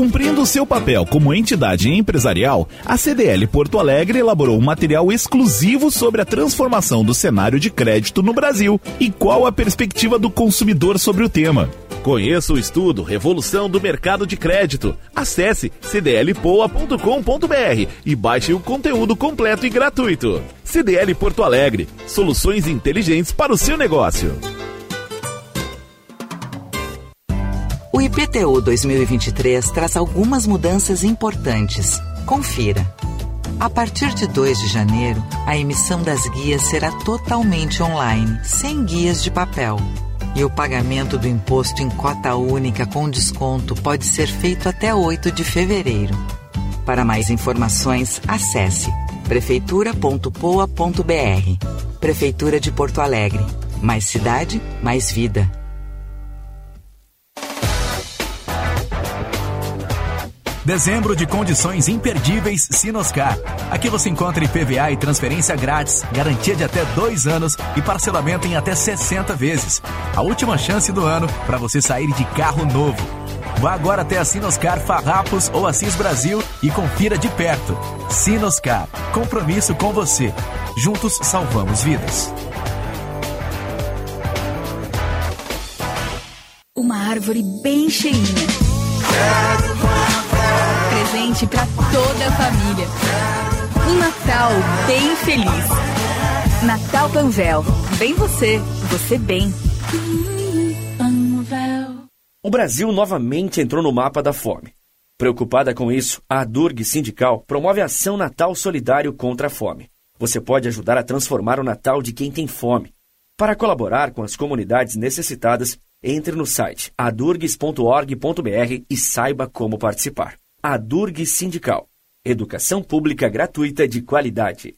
Cumprindo seu papel como entidade empresarial, a CDL Porto Alegre elaborou um material exclusivo sobre a transformação do cenário de crédito no Brasil e qual a perspectiva do consumidor sobre o tema. Conheça o estudo Revolução do Mercado de Crédito. Acesse cdlpoa.com.br e baixe o conteúdo completo e gratuito. CDL Porto Alegre, soluções inteligentes para o seu negócio. O IPTU 2023 traz algumas mudanças importantes. Confira. A partir de 2 de janeiro, a emissão das guias será totalmente online, sem guias de papel. E o pagamento do imposto em cota única com desconto pode ser feito até 8 de fevereiro. Para mais informações, acesse prefeitura.poa.br. Prefeitura de Porto Alegre. Mais cidade, mais vida. Dezembro de condições imperdíveis Sinoscar. Aqui você encontra IPVA e transferência grátis, garantia de até dois anos e parcelamento em até 60 vezes. A última chance do ano para você sair de carro novo. Vá agora até a Sinoscar Farrapos ou Assis Brasil e confira de perto. Sinoscar, compromisso com você. Juntos salvamos vidas. Uma árvore bem cheinha. Presente para toda a família. Um Natal bem feliz. Natal Panvel. Bem você, você bem. O Brasil novamente entrou no mapa da fome. Preocupada com isso, a Durg Sindical promove a ação Natal Solidário contra a Fome. Você pode ajudar a transformar o Natal de quem tem fome. Para colaborar com as comunidades necessitadas, entre no site adurgs.org.br e saiba como participar. Adurg Sindical. Educação pública gratuita de qualidade.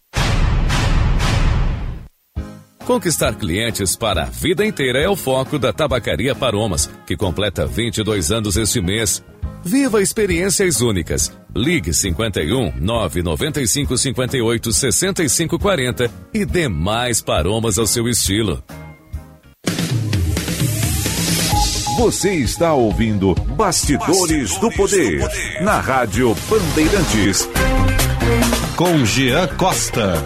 Conquistar clientes para a vida inteira é o foco da Tabacaria Paromas, que completa 22 anos este mês. Viva experiências únicas. Ligue 51 995 58 65 40 e dê mais paromas ao seu estilo. Você está ouvindo Bastidores, do, Poder, na Rádio Bandeirantes. Com Jean Costa.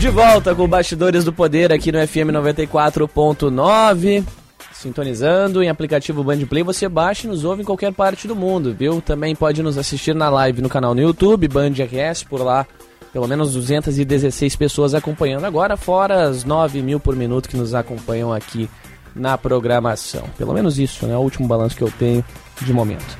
De volta com Bastidores do Poder aqui no FM 94.9. Sintonizando em aplicativo Bandplay, você baixa e nos ouve em qualquer parte do mundo, viu? Também pode nos assistir na live no canal no YouTube, Band RS, por lá pelo menos 216 pessoas acompanhando agora, fora as 9 mil por minuto que nos acompanham aqui na programação. Pelo menos isso, né? O último balanço que eu tenho de momento.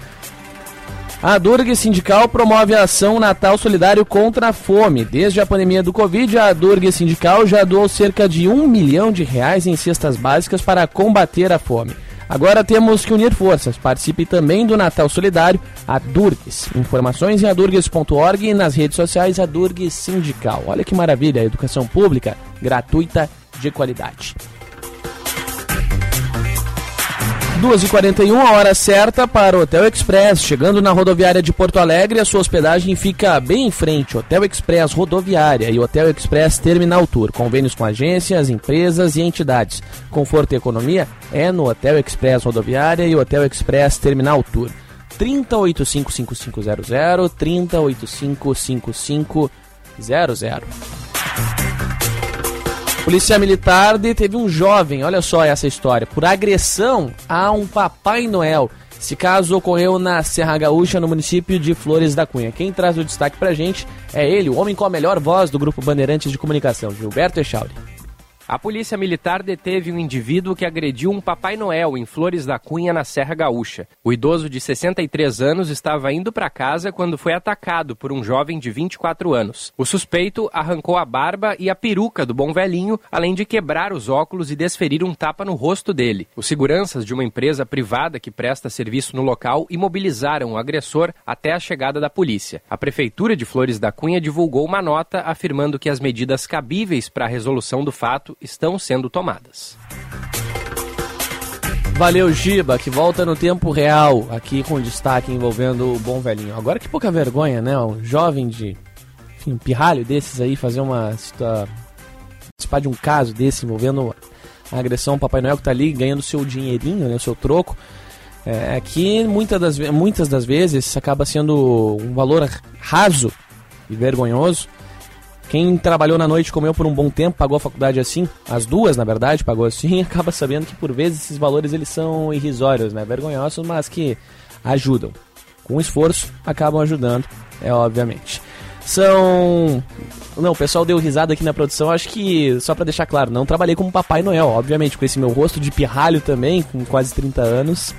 A Durg Sindical promove a ação Natal Solidário contra a Fome. Desde a pandemia do Covid, a Durg Sindical já doou cerca de um milhão de reais em cestas básicas para combater a fome. Agora temos que unir forças. Participe também do Natal Solidário, a Durgues. Informações em adurgues.org e nas redes sociais a Durgues Sindical. Olha que maravilha, educação pública gratuita de qualidade. 2h41, a hora certa para o Hotel Express. Chegando na rodoviária de Porto Alegre, a sua hospedagem fica bem em frente. Hotel Express Rodoviária e Hotel Express Terminal Tour. Convênios com agências, empresas e entidades. Conforto e economia é no Hotel Express Rodoviária e Hotel Express Terminal Tour. 30855500, 30855500. Polícia Militar deteve um jovem, olha só essa história, por agressão a um Papai Noel. Esse caso ocorreu na Serra Gaúcha, no município de Flores da Cunha. Quem traz o destaque pra gente é ele, o homem com a melhor voz do Grupo Bandeirantes de Comunicação, Gilberto Echauri. A polícia militar deteve um indivíduo que agrediu um Papai Noel em Flores da Cunha, na Serra Gaúcha. O idoso de 63 anos estava indo para casa quando foi atacado por um jovem de 24 anos. O suspeito arrancou a barba e a peruca do bom velhinho, além de quebrar os óculos e desferir um tapa no rosto dele. Os seguranças de uma empresa privada que presta serviço no local imobilizaram o agressor até a chegada da polícia. A prefeitura de Flores da Cunha divulgou uma nota afirmando que as medidas cabíveis para a resolução do fato estão sendo tomadas. Valeu, Giba, que volta no tempo real, aqui com destaque envolvendo o bom velhinho. Agora que pouca vergonha, né? Um jovem de. Enfim, um pirralho desses aí fazer uma. participar de um caso desse envolvendo a agressão ao Papai Noel que tá ali ganhando seu dinheirinho, né? O seu troco. É, que muitas das, muitas das vezes acaba sendo um valor raso e vergonhoso quem trabalhou na noite comeu por um bom tempo, pagou a faculdade assim, as duas, na verdade, pagou assim, acaba sabendo que por vezes esses valores eles são irrisórios, né? Vergonhosos, mas que ajudam. Com esforço, acabam ajudando, é obviamente. São. Não, o pessoal deu risada aqui na produção. Acho que, só para deixar claro, não trabalhei como Papai Noel, obviamente, com esse meu rosto de pirralho também, com quase 30 anos.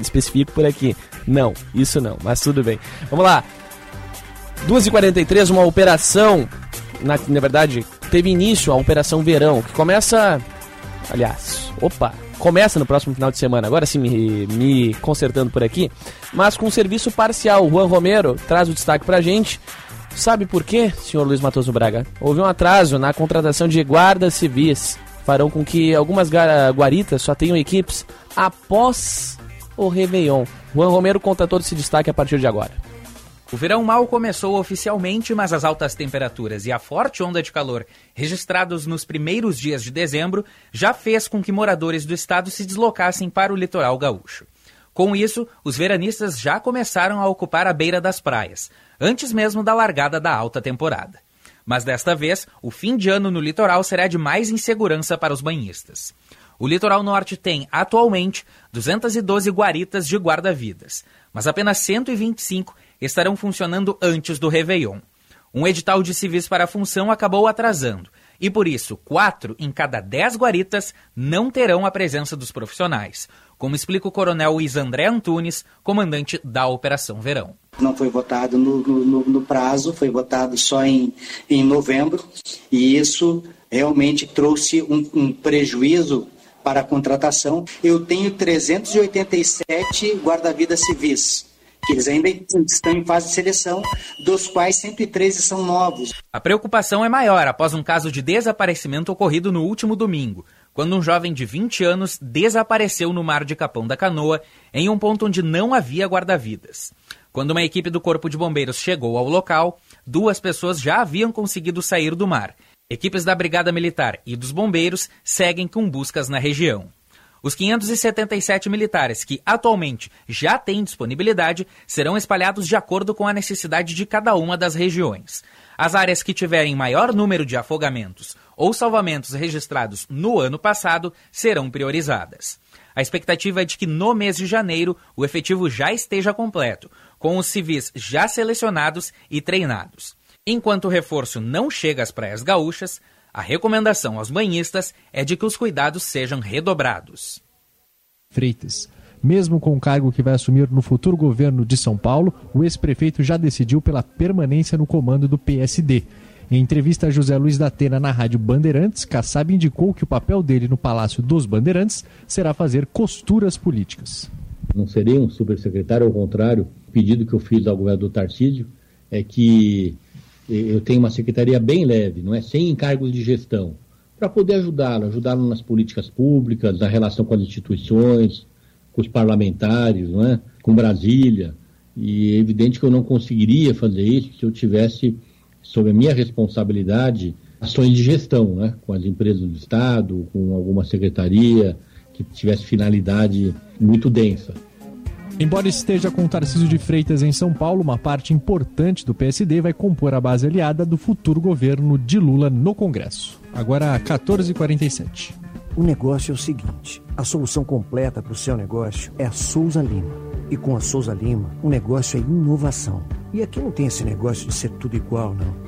Especifico por aqui. Não, isso não, mas tudo bem. Vamos lá. 2h43, uma operação na, na verdade, teve início a Operação Verão, que começa. Aliás, opa, começa no próximo final de semana, agora sim me, me consertando por aqui, mas com serviço parcial. Juan Romero traz o destaque pra gente. Sabe por quê, senhor Luiz Matoso Braga? Houve um atraso na contratação de guardas civis. Farão com que algumas guaritas só tenham equipes após o Réveillon. Juan Romero conta todo esse destaque a partir de agora. O verão mal começou oficialmente, mas as altas temperaturas e a forte onda de calor registrados nos primeiros dias de dezembro já fez com que moradores do estado se deslocassem para o litoral gaúcho. Com isso, os veranistas já começaram a ocupar a beira das praias, antes mesmo da largada da alta temporada. Mas desta vez, o fim de ano no litoral será de mais insegurança para os banhistas. O litoral norte tem, atualmente, 212 guaritas de guarda-vidas, mas apenas 125 estarão funcionando antes do Réveillon. Um edital de civis para a função acabou atrasando, e por isso, quatro em cada dez guaritas não terão a presença dos profissionais, como explica o coronel Isandré Antunes, comandante da Operação Verão. Não foi votado no, no, no prazo, foi votado só em, em novembro, e isso realmente trouxe um, um prejuízo para a contratação. Eu tenho 387 guarda-vidas civis eles ainda estão em fase de seleção, dos quais 113 são novos. A preocupação é maior após um caso de desaparecimento ocorrido no último domingo, quando um jovem de 20 anos desapareceu no mar de Capão da Canoa, em um ponto onde não havia guarda-vidas. Quando uma equipe do Corpo de Bombeiros chegou ao local, duas pessoas já haviam conseguido sair do mar. Equipes da Brigada Militar e dos Bombeiros seguem com buscas na região. Os 577 militares que atualmente já têm disponibilidade serão espalhados de acordo com a necessidade de cada uma das regiões. As áreas que tiverem maior número de afogamentos ou salvamentos registrados no ano passado serão priorizadas. A expectativa é de que no mês de janeiro o efetivo já esteja completo, com os civis já selecionados e treinados. Enquanto o reforço não chega às praias gaúchas, a recomendação aos banhistas é de que os cuidados sejam redobrados. Freitas. Mesmo com o cargo que vai assumir no futuro governo de São Paulo, o ex-prefeito já decidiu pela permanência no comando do PSD. Em entrevista a José Luiz da Atena na Rádio Bandeirantes, Kassab indicou que o papel dele no Palácio dos Bandeirantes será fazer costuras políticas. Não serei um supersecretário, ao contrário, o pedido que eu fiz ao governador Tarcísio é que eu tenho uma secretaria bem leve, não é sem encargos de gestão, para poder ajudá-lo, ajudá-lo nas políticas públicas, na relação com as instituições, com os parlamentares, não é? com Brasília. E é evidente que eu não conseguiria fazer isso se eu tivesse, sob a minha responsabilidade, ações de gestão, né? com as empresas do Estado, com alguma secretaria que tivesse finalidade muito densa. Embora esteja com Tarcísio de Freitas em São Paulo, uma parte importante do PSD vai compor a base aliada do futuro governo de Lula no Congresso. Agora, 14h47. O negócio é o seguinte: a solução completa para o seu negócio é a Souza Lima. E com a Souza Lima, o negócio é inovação. E aqui não tem esse negócio de ser tudo igual, não.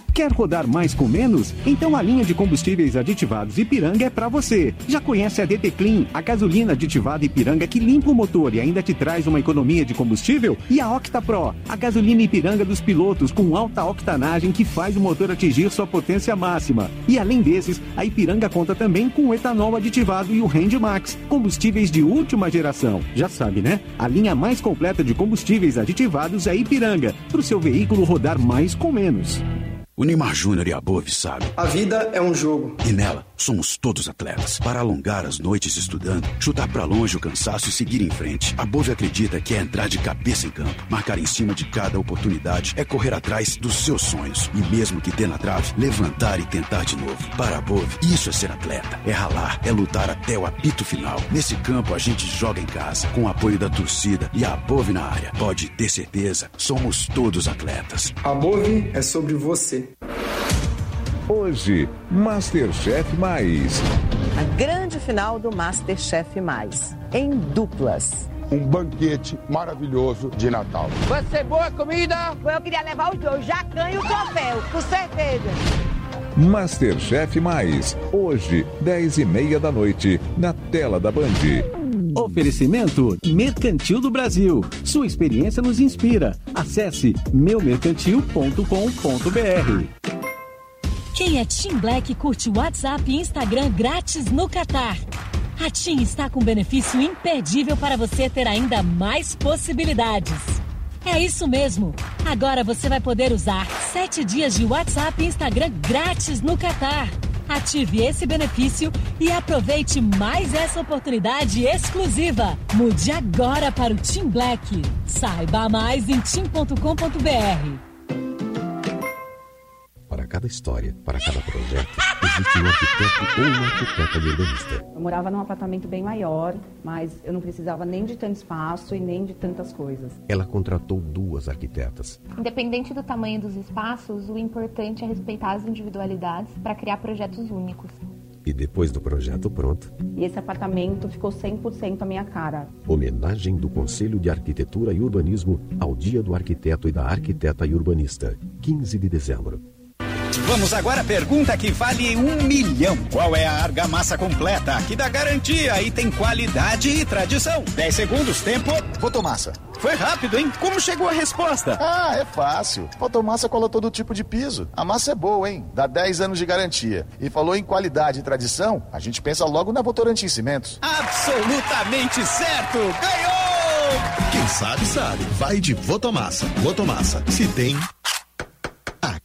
Quer rodar mais com menos? Então a linha de combustíveis aditivados Ipiranga é para você. Já conhece a DT Clean, a gasolina aditivada Ipiranga que limpa o motor e ainda te traz uma economia de combustível? E a Octa Pro, a gasolina Ipiranga dos pilotos com alta octanagem que faz o motor atingir sua potência máxima. E além desses, a Ipiranga conta também com o etanol aditivado e o Rend Max, combustíveis de última geração. Já sabe, né? A linha mais completa de combustíveis aditivados é Ipiranga, para o seu veículo rodar mais com menos. O Neymar Júnior e a Bove sabe. A vida é um jogo. E nela, somos todos atletas. Para alongar as noites estudando, chutar para longe o cansaço e seguir em frente. A Bove acredita que é entrar de cabeça em campo, marcar em cima de cada oportunidade, é correr atrás dos seus sonhos. E mesmo que dê na trave, levantar e tentar de novo. Para a Bove, isso é ser atleta. É ralar, é lutar até o apito final. Nesse campo, a gente joga em casa, com o apoio da torcida e a Bove na área. Pode ter certeza, somos todos atletas. A Bove é sobre você. Hoje, Masterchef Mais. A grande final do Masterchef Mais, em duplas. Um banquete maravilhoso de Natal. Vai ser boa comida? Eu queria levar os dois, já ganho o troféu, com certeza. Masterchef Mais, hoje, 10 e meia da noite, na tela da Band. Oferecimento Mercantil do Brasil. Sua experiência nos inspira. Acesse meumercantil.com.br. Quem é Team Black curte WhatsApp e Instagram grátis no Catar. A TIM está com benefício imperdível para você ter ainda mais possibilidades. É isso mesmo. Agora você vai poder usar sete dias de WhatsApp e Instagram grátis no Catar. Ative esse benefício e aproveite mais essa oportunidade exclusiva. Mude agora para o Team Black. Saiba mais em team.com.br. Para cada história, para cada projeto, existe um arquiteto ou uma arquiteta de urbanista. Eu morava num apartamento bem maior, mas eu não precisava nem de tanto espaço e nem de tantas coisas. Ela contratou duas arquitetas. Independente do tamanho dos espaços, o importante é respeitar as individualidades para criar projetos únicos. E depois do projeto pronto, E esse apartamento ficou 100% a minha cara. homenagem do Conselho de Arquitetura e Urbanismo ao Dia do Arquiteto e da Arquiteta e Urbanista, 15 de dezembro. Vamos agora à pergunta que vale um milhão. Qual é a argamassa completa que dá garantia e tem qualidade e tradição? 10 segundos, tempo. Fotomassa. Foi rápido, hein? Como chegou a resposta? Ah, é fácil. Fotomassa cola todo tipo de piso. A massa é boa, hein? Dá 10 anos de garantia. E falou em qualidade e tradição, a gente pensa logo na Votorantim Cimentos. Absolutamente certo! Ganhou! Quem sabe, sabe. Vai de Votomassa. Votomassa. Se tem,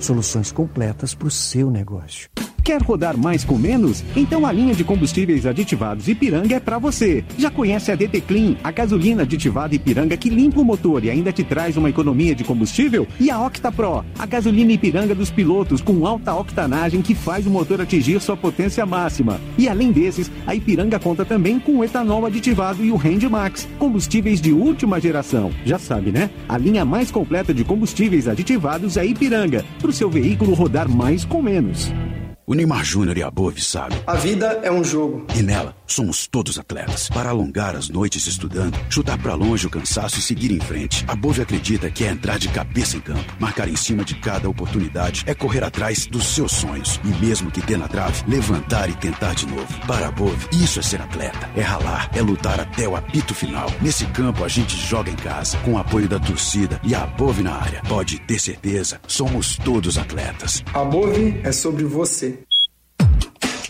Soluções completas para o seu negócio. Quer rodar mais com menos? Então a linha de combustíveis aditivados Ipiranga é para você. Já conhece a DT Clean, a gasolina aditivada Ipiranga que limpa o motor e ainda te traz uma economia de combustível? E a Octa Pro, a gasolina Ipiranga dos pilotos com alta octanagem que faz o motor atingir sua potência máxima. E além desses, a Ipiranga conta também com o etanol aditivado e o Rend Max, combustíveis de última geração. Já sabe, né? A linha mais completa de combustíveis aditivados é Ipiranga, para o seu veículo rodar mais com menos. O Neymar Júnior e a Bove sabe. A vida é um jogo. E nela, somos todos atletas. Para alongar as noites estudando, chutar pra longe o cansaço e seguir em frente. A Bove acredita que é entrar de cabeça em campo. Marcar em cima de cada oportunidade é correr atrás dos seus sonhos. E mesmo que dê na trave, levantar e tentar de novo. Para a Bove, isso é ser atleta. É ralar, é lutar até o apito final. Nesse campo, a gente joga em casa, com o apoio da torcida e a Bove na área. Pode ter certeza, somos todos atletas. A Bove é sobre você.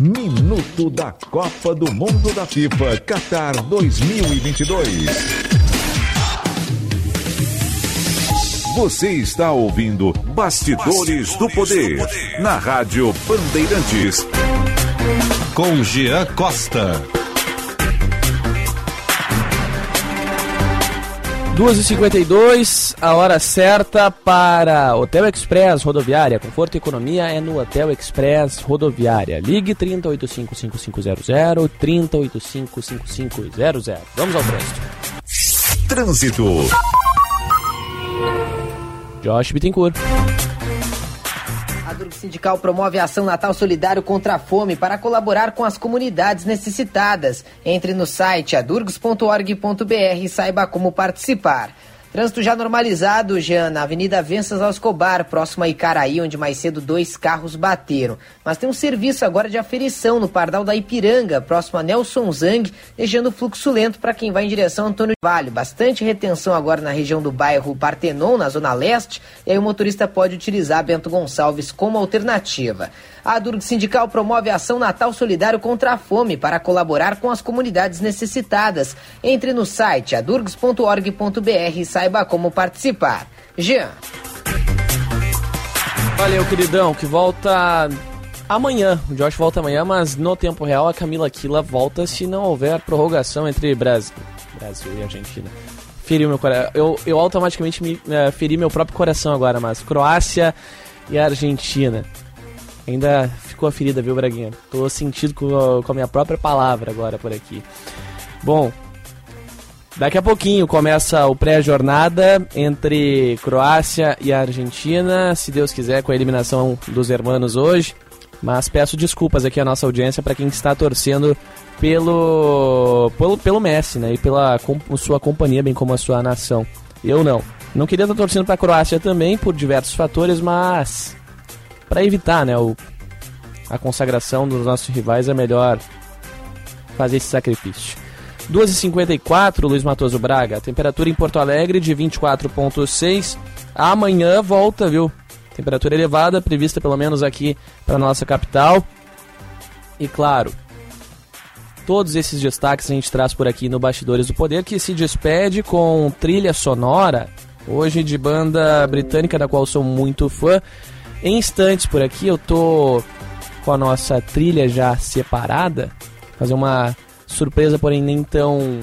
Minuto da Copa do Mundo da FIFA Qatar 2022. Você está ouvindo Bastidores, do, Poder, na Rádio Bandeirantes. Com Jean Costa. 2h52, a hora certa para Hotel Express Rodoviária. Conforto e economia é no Hotel Express Rodoviária. Ligue 3085-5500, 3085-5500. Vamos ao trânsito. Trânsito. Josh Bittencourt. A Durg Sindical promove a ação Natal Solidário contra a Fome para colaborar com as comunidades necessitadas. Entre no site adurgs.org.br e saiba como participar. Trânsito já normalizado, Jean, na Avenida Venças Alscobar, próximo a Icaraí, onde mais cedo dois carros bateram. Mas tem um serviço agora de aferição no Pardal da Ipiranga, próximo a Nelson Zang, deixando fluxo lento para quem vai em direção a Antônio Vale. Bastante retenção agora na região do bairro Partenon, na Zona Leste, e aí o motorista pode utilizar Bento Gonçalves como alternativa. A Durg Sindical promove a ação Natal Solidário contra a Fome para colaborar com as comunidades necessitadas. Entre no site adurgs.org.br e saiba como participar. Jean. Valeu, queridão, que volta amanhã. O Josh volta amanhã, mas no tempo real a Camila Aquila volta se não houver prorrogação entre Brasil, Brasil e Argentina. Feriu meu coração. Eu, eu automaticamente me uh, feri meu próprio coração agora, mas Croácia e Argentina. Ainda ficou a ferida, viu, Braguinha? Tô sentido com com a minha própria palavra agora por aqui. Bom, daqui a pouquinho começa o pré-jornada entre Croácia e Argentina, se Deus quiser, com a eliminação dos hermanos hoje. Mas peço desculpas aqui à nossa audiência para quem está torcendo pelo, pelo, pelo Messi, né? E pela com, sua companhia, bem como a sua nação. Eu não. Não queria estar torcendo para a Croácia também, por diversos fatores, mas para evitar né, o, a consagração dos nossos rivais é melhor fazer esse sacrifício. 2h54, Luiz Matoso Braga. Temperatura em Porto Alegre de 24,6. Amanhã volta, viu? Temperatura elevada, prevista pelo menos aqui para nossa capital. E claro, todos esses destaques a gente traz por aqui no Bastidores do Poder, que se despede com trilha sonora, hoje de banda britânica da qual sou muito fã. Em instantes por aqui eu tô com a nossa trilha já separada, fazer uma surpresa, porém nem tão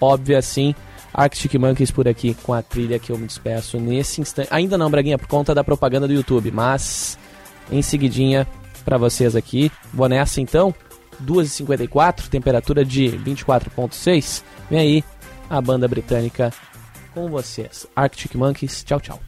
óbvia assim. Arctic Monkeys por aqui com a trilha que eu me despeço nesse instante. Ainda não, Braguinha, por conta da propaganda do YouTube, mas em seguidinha para vocês aqui. Vou nessa então, 2h54, temperatura de 24.6. Vem aí a banda britânica com vocês. Arctic Monkeys, tchau, tchau.